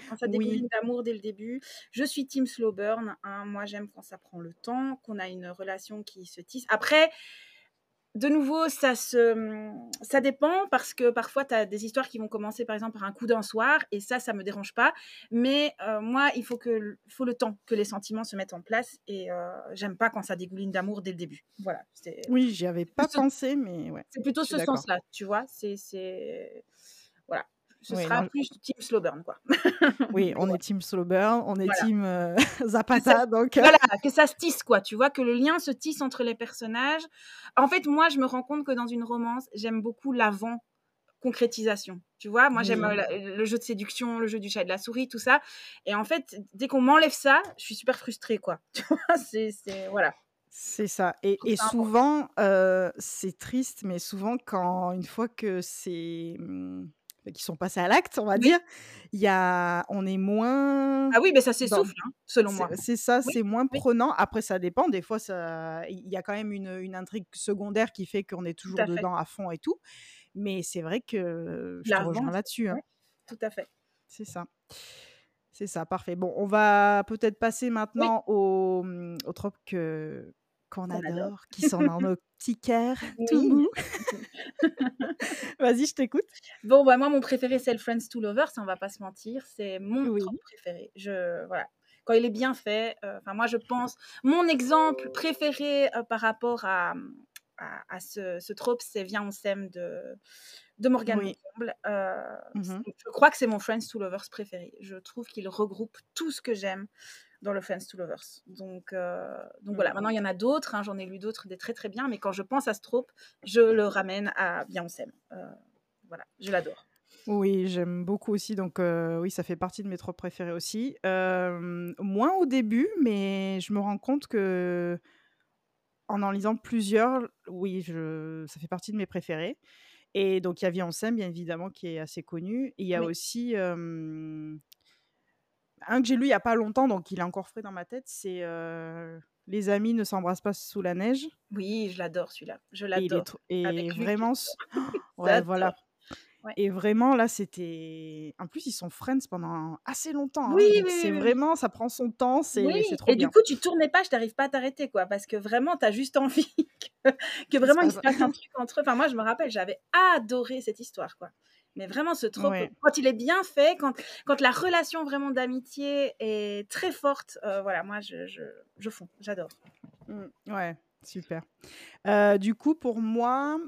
B: quand ça dégouline d'amour dès le début. Je suis Team Slow Burn. Hein. Moi, j'aime quand ça prend le temps, qu'on a une relation qui se tisse. Après, de nouveau, ça, se, ça dépend parce que parfois, tu as des histoires qui vont commencer par exemple par un coup d'un soir et ça, ça me dérange pas. Mais euh, moi, il faut, que, faut le temps que les sentiments se mettent en place et euh, j'aime pas quand ça dégouline d'amour dès le début. Voilà.
A: Oui, j'y avais pas pensé, mais ouais.
B: C'est plutôt ce sens-là, tu vois. C'est ce sera plus Team Slowburn, quoi.
A: oui, on est Team Slowburn, on est Team euh, Zapata, donc...
B: Euh voilà, que ça se tisse, quoi, tu vois, que le lien se tisse entre les personnages. En fait, moi, je me rends compte que dans une romance, j'aime beaucoup l'avant concrétisation. Tu vois, moi j'aime euh, le jeu de séduction, le jeu du chat et de la souris, tout ça. Et en fait, dès qu'on m'enlève ça, je suis super frustrée, quoi. Tu vois, c'est voilà.
A: C'est ça. Et, et souvent, c'est triste, mais souvent quand une fois que c'est mmh, qui sont passés à l'acte, on va dire, il y a, on est moins.
B: Ah oui, mais ça s'essouffle, hein, selon moi.
A: C'est ça, c'est moins prenant. Après, ça dépend. Des fois, il y a quand même une, une intrigue secondaire qui fait qu'on est toujours dedans à fond et tout. Mais c'est vrai que je te rejoins là-dessus. Hein.
B: Tout à fait.
A: C'est ça. C'est ça, parfait. Bon, on va peut-être passer maintenant au, mmh, au trope que, qu'on adore, qui sont dans nos petits cœurs tout mou. Vas-y, je t'écoute.
B: Bon, bah, moi, mon préféré, c'est le Friends to Lovers, on va pas se mentir. C'est mon préféré. Je, voilà. Quand il est bien fait, euh, enfin, moi, je pense, mon exemple préféré euh, par rapport à, à, ce, ce, trope, c'est Viens, on s'aime de, de Morgan oui. Euh, mmh je crois que c'est mon Friends to Lovers préféré. Je trouve qu'il regroupe tout ce que j'aime dans le Fans to Lovers. Donc, euh, donc voilà, maintenant il y en a d'autres, hein, j'en ai lu d'autres des très très bien, mais quand je pense à ce trope, je le ramène à s'aime. Euh, voilà, je l'adore.
A: Oui, j'aime beaucoup aussi, donc euh, oui, ça fait partie de mes tropes préférés aussi. moins au début, mais je me rends compte que en en lisant plusieurs, oui, je, ça fait partie de mes préférés. Et donc il y a s'aime, bien évidemment, qui est assez connu. Et il y a aussi un que j'ai lu il y a pas longtemps, donc il est encore frais dans ma tête, c'est Les amis ne s'embrassent pas sous la neige.
B: Oui, je l'adore celui-là. Je l'adore.
A: Et, vraiment, ouais, voilà. Et vraiment, là, c'était. En plus, ils sont friends pendant assez longtemps. Hein, oui, c'est vraiment, ça prend son temps, c'est trop
B: Et du coup, tu tournes pas, je t'arrive pas à t'arrêter, quoi, parce que vraiment, tu as juste envie que, vraiment il se passe un truc entre eux. Enfin, moi, je me rappelle, j'avais adoré cette histoire, quoi. Mais vraiment, ce trope, quand il est bien fait, quand, quand la relation vraiment d'amitié est très forte, euh, voilà, moi, je, je, je fonds, j'adore.
A: Mmh, ouais, super. Euh, du coup, pour moi,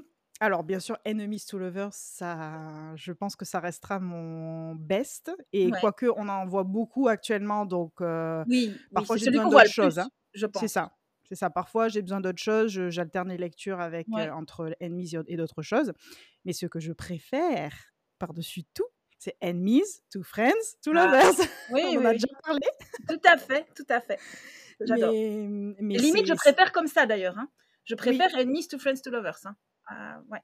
A: Alors, bien sûr, Enemies to Lovers, ça, je pense que ça restera mon best. Et
B: Ouais.
A: quoique, on en voit beaucoup actuellement, donc euh,
B: Oui,
A: parfois j'ai besoin d'autres choses.
B: plus,
A: hein.
B: je
A: C'est ça. C'est ça. Parfois, j'ai besoin d'autres choses. J'alterne les lectures avec,
B: Ouais.
A: euh, entre Enemies et d'autres choses. Mais ce que je préfère par-dessus tout, c'est Enemies to Friends to
B: Ah,
A: Lovers.
B: Oui,
A: on en
B: oui,
A: a
B: oui.
A: déjà parlé.
B: Tout à fait, tout à fait. J'adore.
A: Mais,
B: limite, je préfère comme ça d'ailleurs. hein. Je préfère Enemies to Friends to Lovers. hein. Ah, ouais.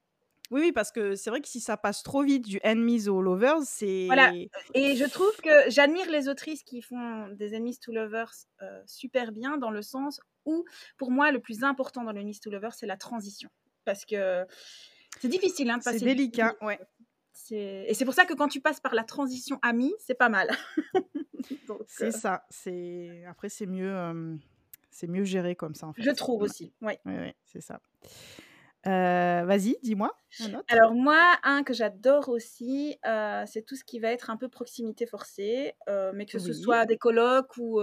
A: Oui, oui, parce que c'est vrai que si ça passe trop vite du Enemies au Lovers, c'est.
B: Voilà. Et je trouve que j'admire les autrices qui font des Enemies to Lovers euh, super bien dans le sens où, pour moi, le plus important dans le Enemies to Lovers, c'est la transition. Parce que c'est difficile hein, de
A: C'est
B: du-
A: délicat, ouais.
B: Et c'est pour ça que quand tu passes par la transition amie, c'est pas mal.
A: C'est
B: euh,
A: ça. C'est après c'est mieux, euh, c'est mieux géré comme ça en fait.
B: je trouve aussi. Ouais,
A: ouais, c'est ça. Euh, Vas-y, dis-moi.
B: Alors moi, un que j'adore aussi, euh, c'est tout ce qui va être un peu proximité forcée, euh, mais que ce
A: Oui.
B: soit des colloques ou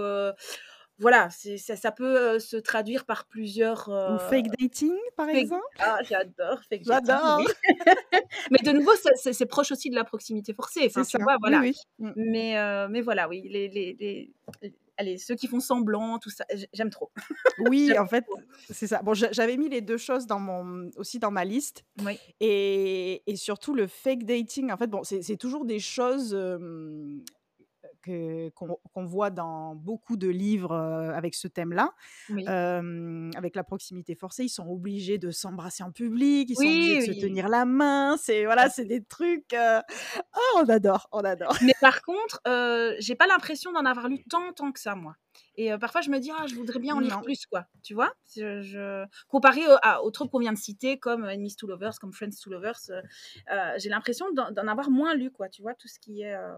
B: voilà, ça, ça peut se traduire par plusieurs.
A: Ou fake dating par
B: fake-
A: exemple?
B: Ah, j'adore. fake dating,
A: J'adore.
B: oui. mais de nouveau, c'est- proche aussi de la proximité forcée. Enfin,
A: C'est
B: tu
A: ça.
B: vois, voilà.
A: oui. Mm.
B: Mais euh, mais voilà, oui, les, les, les- les- allez, ceux qui font semblant, tout ça, j'aime trop.
A: Oui, en fait, c'est ça. Bon, j'a- j'avais mis les deux choses dans mon, aussi dans ma liste.
B: Oui.
A: Et, et surtout le fake dating. En fait, bon, c'est c'est toujours des choses euh, que- qu'on qu'on voit dans beaucoup de livres avec ce thème-là.
B: Oui.
A: Euh, avec la proximité forcée, ils sont obligés de s'embrasser en public, ils sont obligés
B: Oui,
A: de se tenir la main. C'est voilà, c'est des trucs. euh, Oh, on adore, on adore.
B: Mais par contre, euh, j'ai pas l'impression d'en avoir lu tant, tant que ça, moi. Et euh, parfois, je me dis, ah, je voudrais bien en lire
A: Non.
B: plus, quoi. Tu vois? Je, je- Comparé au- à, aux trucs qu'on vient de citer, comme Enemies to Lovers, comme Friends to Lovers, euh, j'ai l'impression d'en d'en avoir moins lu, quoi. Tu vois, tout ce qui est euh,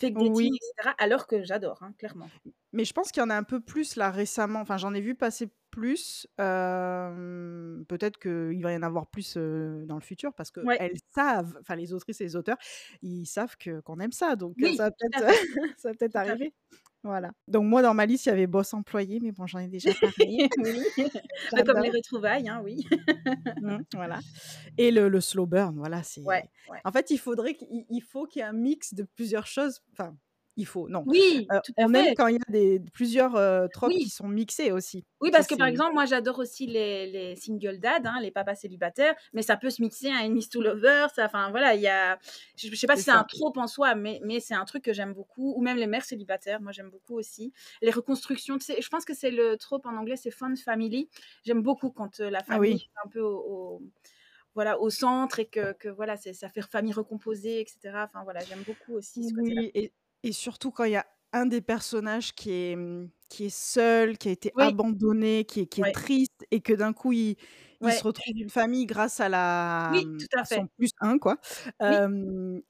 B: fake dating,
A: Oui.
B: etc. Alors que j'adore, hein, clairement.
A: Mais je pense qu'il y en a un peu plus là récemment. Enfin, j'en ai vu passer plus. Euh, Peut-être qu'il va y en avoir plus euh, dans le futur parce que
B: Ouais.
A: elles savent, enfin les autrices et les auteurs, ils savent que qu'on aime ça. Donc
B: Oui,
A: ça va peut-être,
B: fait.
A: arriver. Voilà. Donc moi dans ma liste il y avait boss employé, mais bon j'en ai déjà parlé.
B: oui. Mais comme les retrouvailles, hein, oui.
A: Mm, voilà. Et le, le slow burn, voilà, c'est.
B: Ouais, ouais.
A: En fait, il faudrait qu'il il faut qu'il y ait un mix de plusieurs choses. Enfin, il faut, non.
B: Oui,
A: Euh,
B: tout à
A: aime
B: fait.
A: quand il y a des, plusieurs euh, tropes
B: Oui.
A: qui sont mixés aussi.
B: Oui,
A: Ça,
B: parce que par exemple, moi j'adore aussi les, les single dad, hein, les papas célibataires, mais ça peut se mixer à Enemies to Lovers. ça- Enfin voilà, il y a. Je, je sais pas si c'est un trope en soi, mais, mais c'est un truc que j'aime beaucoup. Ou même les mères célibataires, moi j'aime beaucoup aussi. Les reconstructions, tu sais, je pense que c'est le trope en anglais, c'est fun family. J'aime beaucoup quand euh, la
A: Ah
B: famille
A: oui.
B: est un peu au. au- voilà, au centre et que, que voilà, c'est- ça fait famille recomposée, etc. Enfin voilà, j'aime beaucoup aussi ce côté-là.
A: Oui, et, et surtout quand il y a un des personnages qui est, hum, qui est seul, qui a été
B: Oui.
A: abandonné, qui est, qui est
B: Ouais.
A: triste, et que d'un coup, il, il
B: Ouais.
A: se retrouve une famille grâce à, la,
B: Oui,
A: hum,
B: tout à
A: à
B: fait.
A: son plus un, quoi.
B: Oui.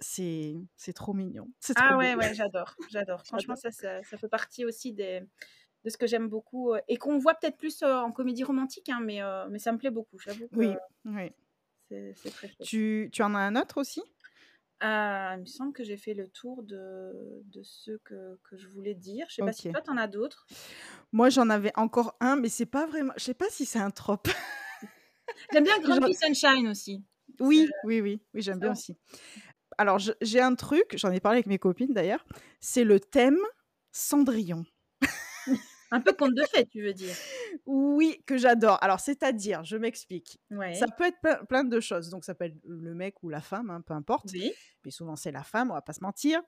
A: C'est c'est trop mignon. C'est trop
B: Ah
A: beau.
B: ouais, ouais, j'adore, j'adore. Franchement,
A: J'adore.
B: ça, ça, ça fait partie aussi des, de ce que j'aime beaucoup euh, et qu'on voit peut-être plus euh, en comédie romantique, hein, mais, euh, mais ça me plaît beaucoup. J'avoue que
A: Oui, oui.
B: c'est c'est très chouette.
A: Tu, tu en as un autre aussi?
B: Ah, il me semble que j'ai fait le tour de, de ceux que, que je voulais dire. Je sais pas si toi, t'en as d'autres.
A: Moi, j'en avais encore un, mais c'est pas vraiment. Je sais pas si c'est un trope.
B: J'aime bien Grumpy Sunshine aussi.
A: Oui, oui, oui, oui, j'aime bien aussi. Alors, j'ai un truc, j'en ai parlé avec mes copines d'ailleurs, c'est le thème Cendrillon.
B: Un peu conte de fées, tu veux dire.
A: Oui, que j'adore. Alors, c'est-à-dire, je m'explique.
B: Ouais.
A: Ça peut être plein, plein de choses. Donc, ça peut être le mec ou la femme, hein, peu importe.
B: Oui.
A: Mais souvent, c'est la femme, on va pas se mentir.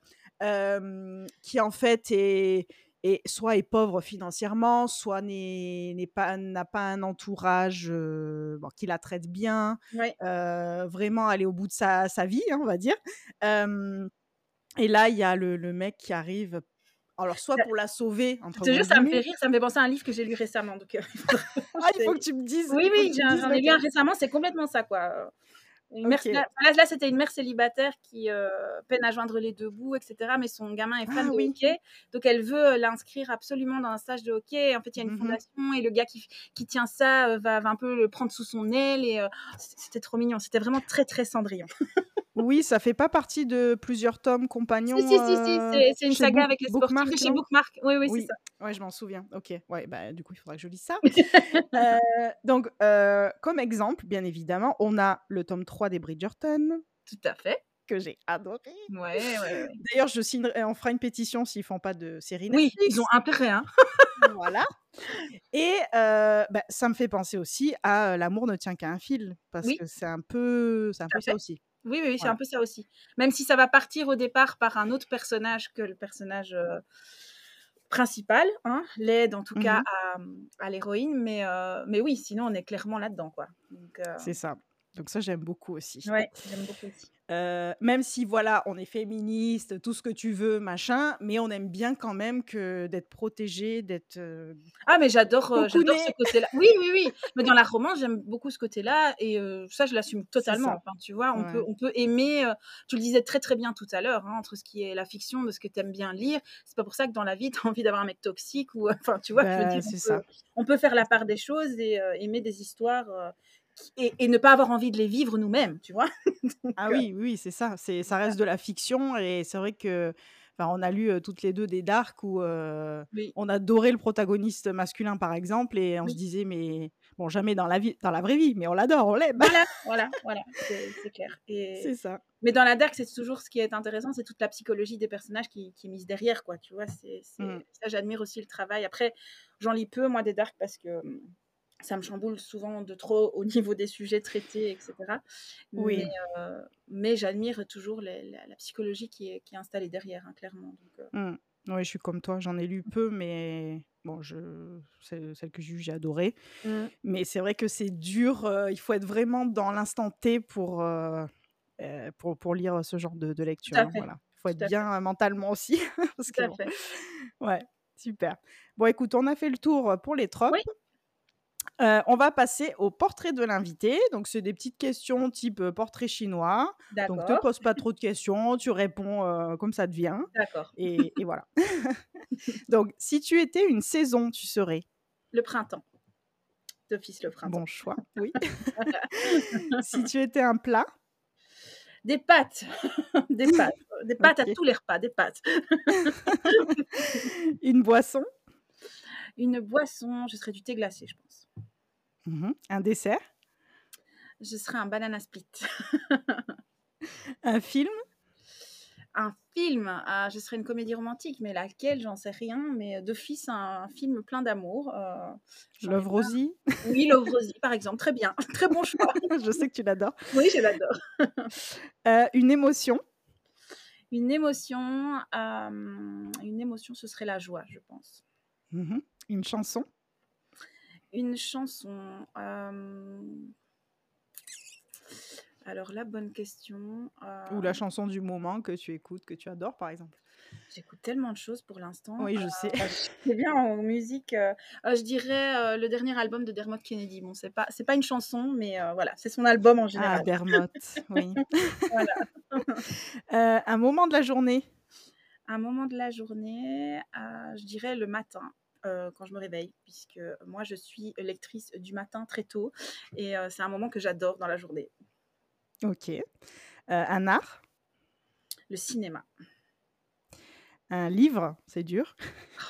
A: euh, qui, en fait, est, est- soit est pauvre financièrement, soit n'est pas n'a pas un entourage euh, bon, qui la traite bien.
B: Ouais.
A: euh, vraiment aller au bout de sa, sa vie, hein, on va dire. Et là, il y a le, le mec qui arrive. Alors, soit pour la sauver, entre
B: Je te jure,
A: gros
B: ça me fait rire. Ça me fait penser à un livre que j'ai lu récemment. Donc, euh,
A: Ah, il faut que tu me dises.
B: Oui, oui, j'en ai lu un récemment, c'est complètement ça, quoi. Une mère-
A: Ok.
B: là, c'était une mère célibataire qui euh, peine à joindre les deux bouts, etc. Mais son gamin est fan
A: Ah
B: de
A: oui.
B: hockey, donc elle veut euh, l'inscrire absolument dans un stage de hockey. En fait, il y a une
A: Mhm.
B: fondation et le gars qui, qui tient ça euh, va, va un peu le prendre sous son aile. Et euh, c'était trop mignon. C'était vraiment très très Cendrillon.
A: Oui, ça fait pas partie de plusieurs tomes compagnons.
B: Si, si, si, si, c'est une saga
A: Book-
B: avec les sportifs
A: Bookmark,
B: chez Bookmark. Oui, oui,
A: Oui.
B: c'est ça.
A: Ouais, je m'en souviens. Ok. Ouais, bah du coup, il faudra que je lise ça. Euh, donc, comme exemple, bien évidemment, on a le tome 3 des Bridgerton
B: Tout à fait.
A: que j'ai adoré.
B: Ouais, ouais, ouais.
A: D'ailleurs, je signerai, on fera une pétition s'ils font pas de série
B: Oui, ils ont intérêt, hein.
A: voilà. Et euh, bah, ça me fait penser aussi à euh, L'amour ne tient qu'à un fil, parce
B: Oui.
A: que c'est un peu, c'est un peu ça aussi.
B: Oui, oui, oui, c'est
A: Voilà.
B: un peu ça aussi. Même si ça va partir au départ par un autre personnage que le personnage euh, principal, hein, l'aide en tout cas
A: Mhm.
B: à, à l'héroïne, mais, euh, mais oui, sinon on est clairement là-dedans, quoi.
A: C'est ça. Donc ça, j'aime beaucoup aussi.
B: ouais, j'aime beaucoup aussi.
A: Euh, même si voilà, on est féministe, tout ce que tu veux, machin, mais on aime bien quand même que d'être protégé, d'être. euh,
B: Ah, mais j'adore euh, j'adore ce côté-là. Oui, oui, oui. Mais dans la romance, j'aime beaucoup ce côté-là et ça, je l'assume totalement. Enfin, tu vois, on,
A: Ouais.
B: peut, on peut aimer, tu le disais très très bien tout à l'heure, hein, entre ce qui est la fiction, de ce que tu aimes bien lire. C'est pas pour ça que dans la vie, tu as envie d'avoir un mec toxique ou. Enfin, tu vois, je veux
A: Bah,
B: dire,
A: c'est
B: on
A: ça.
B: on peut faire la part des choses et aimer des histoires et, et ne pas avoir envie de les vivre nous-mêmes, tu vois. Donc,
A: Ah
B: euh,
A: oui, oui, c'est ça. C'est, ça reste de la fiction et c'est vrai que, enfin, on a lu euh, toutes les deux des Dark où euh,
B: oui.
A: on adorait le protagoniste masculin par exemple et on se disait mais bon jamais dans la vie, dans la vraie vie, mais on l'adore, on l'aime.
B: Voilà, voilà, voilà, c'est clair. Et,
A: c'est ça.
B: Mais dans la dark, c'est toujours ce qui est intéressant, c'est toute la psychologie des personnages qui, qui est mise derrière, quoi. Tu vois, c'est c'est-
A: Mm.
B: ça, j'admire aussi le travail. Après, j'en lis peu, moi, des dark, parce que hum, ça me chamboule souvent de trop au niveau des sujets traités, etc.
A: Oui.
B: Mais, euh, mais j'admire toujours les- la, la psychologie qui est, qui est installée derrière, hein, clairement. Donc, euh,
A: Mm. Oui, je suis comme toi, j'en ai lu peu, mais bon, je, celle que j'ai lue, j'ai adoré.
B: mm.
A: Mais c'est vrai que c'est dur. euh, il faut être vraiment dans l'instant T pour, pour, pour lire ce genre de, de lecture. hein, voilà. Il faut être bien mentalement aussi. parce
B: Tout
A: que
B: à
A: bon,
B: fait.
A: ouais, super. Bon, écoute, on a fait le tour pour les tropes.
B: Oui.
A: Euh, on va passer au portrait de l'invité. Donc, c'est des petites questions type euh, portrait chinois. Donc, te
B: D'accord,
A: pose pas trop de questions, tu réponds euh, comme ça te vient.
B: d'accord.
A: Et, et voilà. Donc, si tu étais une saison, tu serais?
B: Le printemps. D'office, le printemps.
A: Bon choix, oui. si tu étais un plat,
B: Des pâtes. des pâtes. Des pâtes à tous les repas, des pâtes.
A: une boisson,
B: Une boisson, je serais du thé glacé, je pense.
A: Mhm. un dessert,
B: Je serais un banana split.
A: un film,
B: un film, ah, je serais une comédie romantique, mais laquelle, j'en sais rien. Mais d'office, un, un film plein d'amour. euh,
A: Love. Rosie?
B: Oui, Love Rosie, par exemple. Très bien. Très bon choix.
A: Je sais que tu l'adores.
B: Oui, je l'adore.
A: Euh, une émotion,
B: Une émotion, euh, une émotion, ce serait la joie, je pense.
A: Mhm. une chanson,
B: Une chanson. euh, Alors là, bonne question.
A: ou
B: euh,
A: la chanson du moment que tu écoutes, que tu adores, par exemple.
B: J'écoute tellement de choses pour l'instant.
A: Oui, je sais.
B: C'est bien en musique. euh, euh, je dirais euh, le dernier album de Dermot Kennedy. Bon, c'est pas c'est pas une chanson, mais euh, voilà, c'est son album en
A: Ah,
B: général.
A: Dermot, oui.
B: Voilà.
A: Euh, un moment de la journée,
B: Un moment de la journée, euh, je dirais le matin. Euh, quand je me réveille, puisque moi je suis lectrice du matin très tôt et euh, c'est un moment que j'adore dans la journée.
A: ok. Euh, un art,
B: Le cinéma.
A: un livre, c'est dur.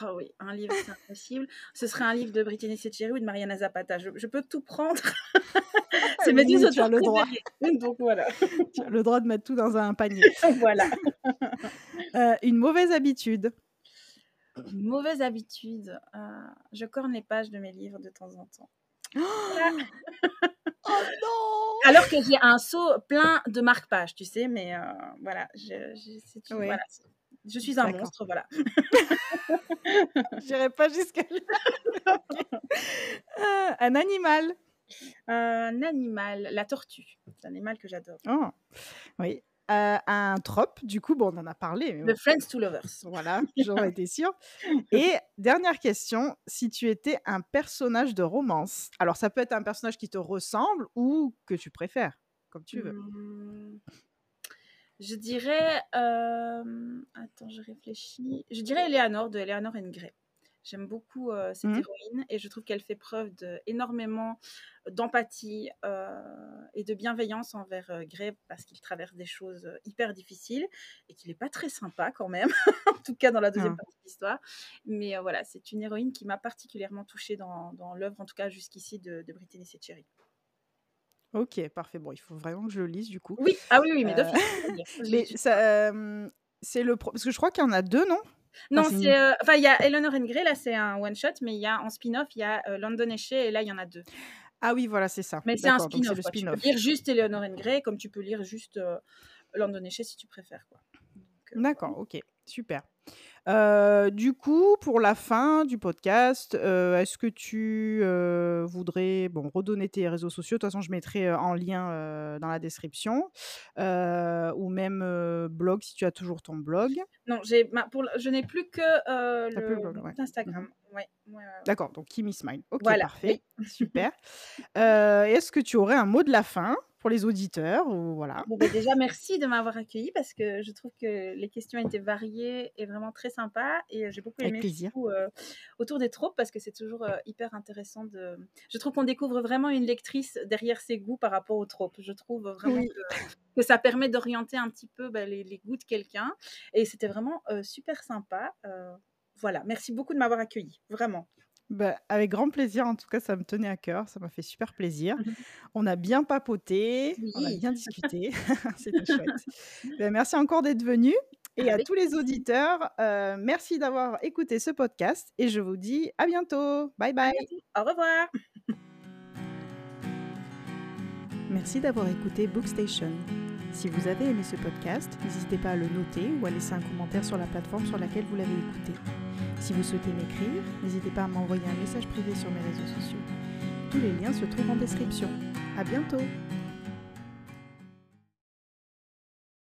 B: Ah oui, un livre, c'est impossible. Ce serait un livre de Brittany Setcheri ou de Mariana Zapata. Je, je peux tout prendre. c'est mes deux auteurs
A: le droit.
B: Donc voilà.
A: Tu as le droit de mettre tout dans un panier.
B: voilà.
A: Une mauvaise habitude,
B: mauvaise habitude. euh, je corne les pages de mes livres de temps en temps.
A: Oh non
B: Alors que j'ai un seau plein de marque-pages, tu sais, mais euh, voilà, je, je- c'est une-
A: Oui.
B: voilà, c'est- je suis un monstre, voilà.
A: J'irai pas jusqu'à là. Ok. Euh, un animal.
B: Un animal, la tortue. C'est un animal que j'adore.
A: Oh. Oui. Euh, un trope, du coup, bon, on en a parlé.
B: The
A: bon,
B: Friends to Lovers.
A: Voilà, j'en étais sûre. Et dernière question, si tu étais un personnage de romance, alors ça peut être un personnage qui te ressemble ou que tu préfères, comme tu veux.
B: Hmm, Je dirais. euh, Attends, je réfléchis. Je dirais Eleanor de Eleanor and Grey. J'aime beaucoup cette
A: Mmh.
B: héroïne et je trouve qu'elle fait preuve d'énormément d'empathie et de bienveillance envers Grey parce qu'il traverse des choses hyper difficiles et qu'il n'est pas très sympa quand même, en tout cas dans la deuxième
A: Ah.
B: partie de l'histoire. Mais voilà, c'est une héroïne qui m'a particulièrement touchée dans, dans l'œuvre, en tout cas jusqu'ici, de, de Brittany Setcheri.
A: Ok, parfait. Bon, il faut vraiment que je le lise du coup.
B: Oui, ah oui, oui, mais
A: Euh,
B: d'office.
A: Mais ça, euh, c'est le pro- parce que je crois qu'il y en a deux, non?
B: Non,
A: c'est
B: euh, Enfin, il y a Eleanor and Grey, là, c'est un one-shot, mais il y a en spin-off, il y a euh, London Éché, et là, il y en a deux.
A: Ah oui, voilà, c'est ça.
B: Mais c'est un spin-off.
A: le
B: quoi. Tu peux lire juste Eleanor and Grey, comme tu peux lire juste euh, London Éché si tu préfères. Euh,
A: D'accord, ok, super. Euh, du coup, pour la fin du podcast, euh, est-ce que tu euh, voudrais bon, redonner tes réseaux sociaux? De toute façon, je mettrai en lien dans la description. ou même blog, si tu as toujours ton blog.
B: Non, j'ai, ma- pour, je n'ai plus que le
A: plus le blog, ouais.
B: Instagram. Ouais, ouais, ouais, ouais.
A: D'accord, donc Kimi Smile. Ok,
B: Voilà,
A: parfait. Super. Est-ce que tu aurais un mot de la fin? Pour les auditeurs ou voilà
B: Bon, bah, déjà, merci de m'avoir accueilli parce que je trouve que les questions étaient variées et vraiment très sympas. Et euh, j'ai beaucoup aimé
A: plaisir.
B: surtout, euh, autour des tropes parce que c'est toujours euh, hyper intéressant de. Je trouve qu'on découvre vraiment une lectrice derrière ses goûts par rapport aux tropes. Je trouve vraiment
A: Oui.
B: que, que ça permet d'orienter un petit peu bah, les, les goûts de quelqu'un. Et c'était vraiment euh, super sympa. Voilà, merci beaucoup de m'avoir accueilli, vraiment.
A: Bah, avec grand plaisir, en tout cas, ça me tenait à cœur, ça m'a fait super plaisir.
B: Mhm.
A: On a bien papoté, on a bien discuté, c'était chouette. Ben, merci encore d'être venu. Et à
B: Avec
A: tous les auditeurs, euh, merci d'avoir écouté ce podcast et je vous dis à bientôt. Bye bye.
B: Au revoir.
A: Merci d'avoir écouté Bookstation. Si vous avez aimé ce podcast, n'hésitez pas à le noter ou à laisser un commentaire sur la plateforme sur laquelle vous l'avez écouté. Si vous souhaitez m'écrire, n'hésitez pas à m'envoyer un message privé sur mes réseaux sociaux. Tous les liens se trouvent en description. À bientôt!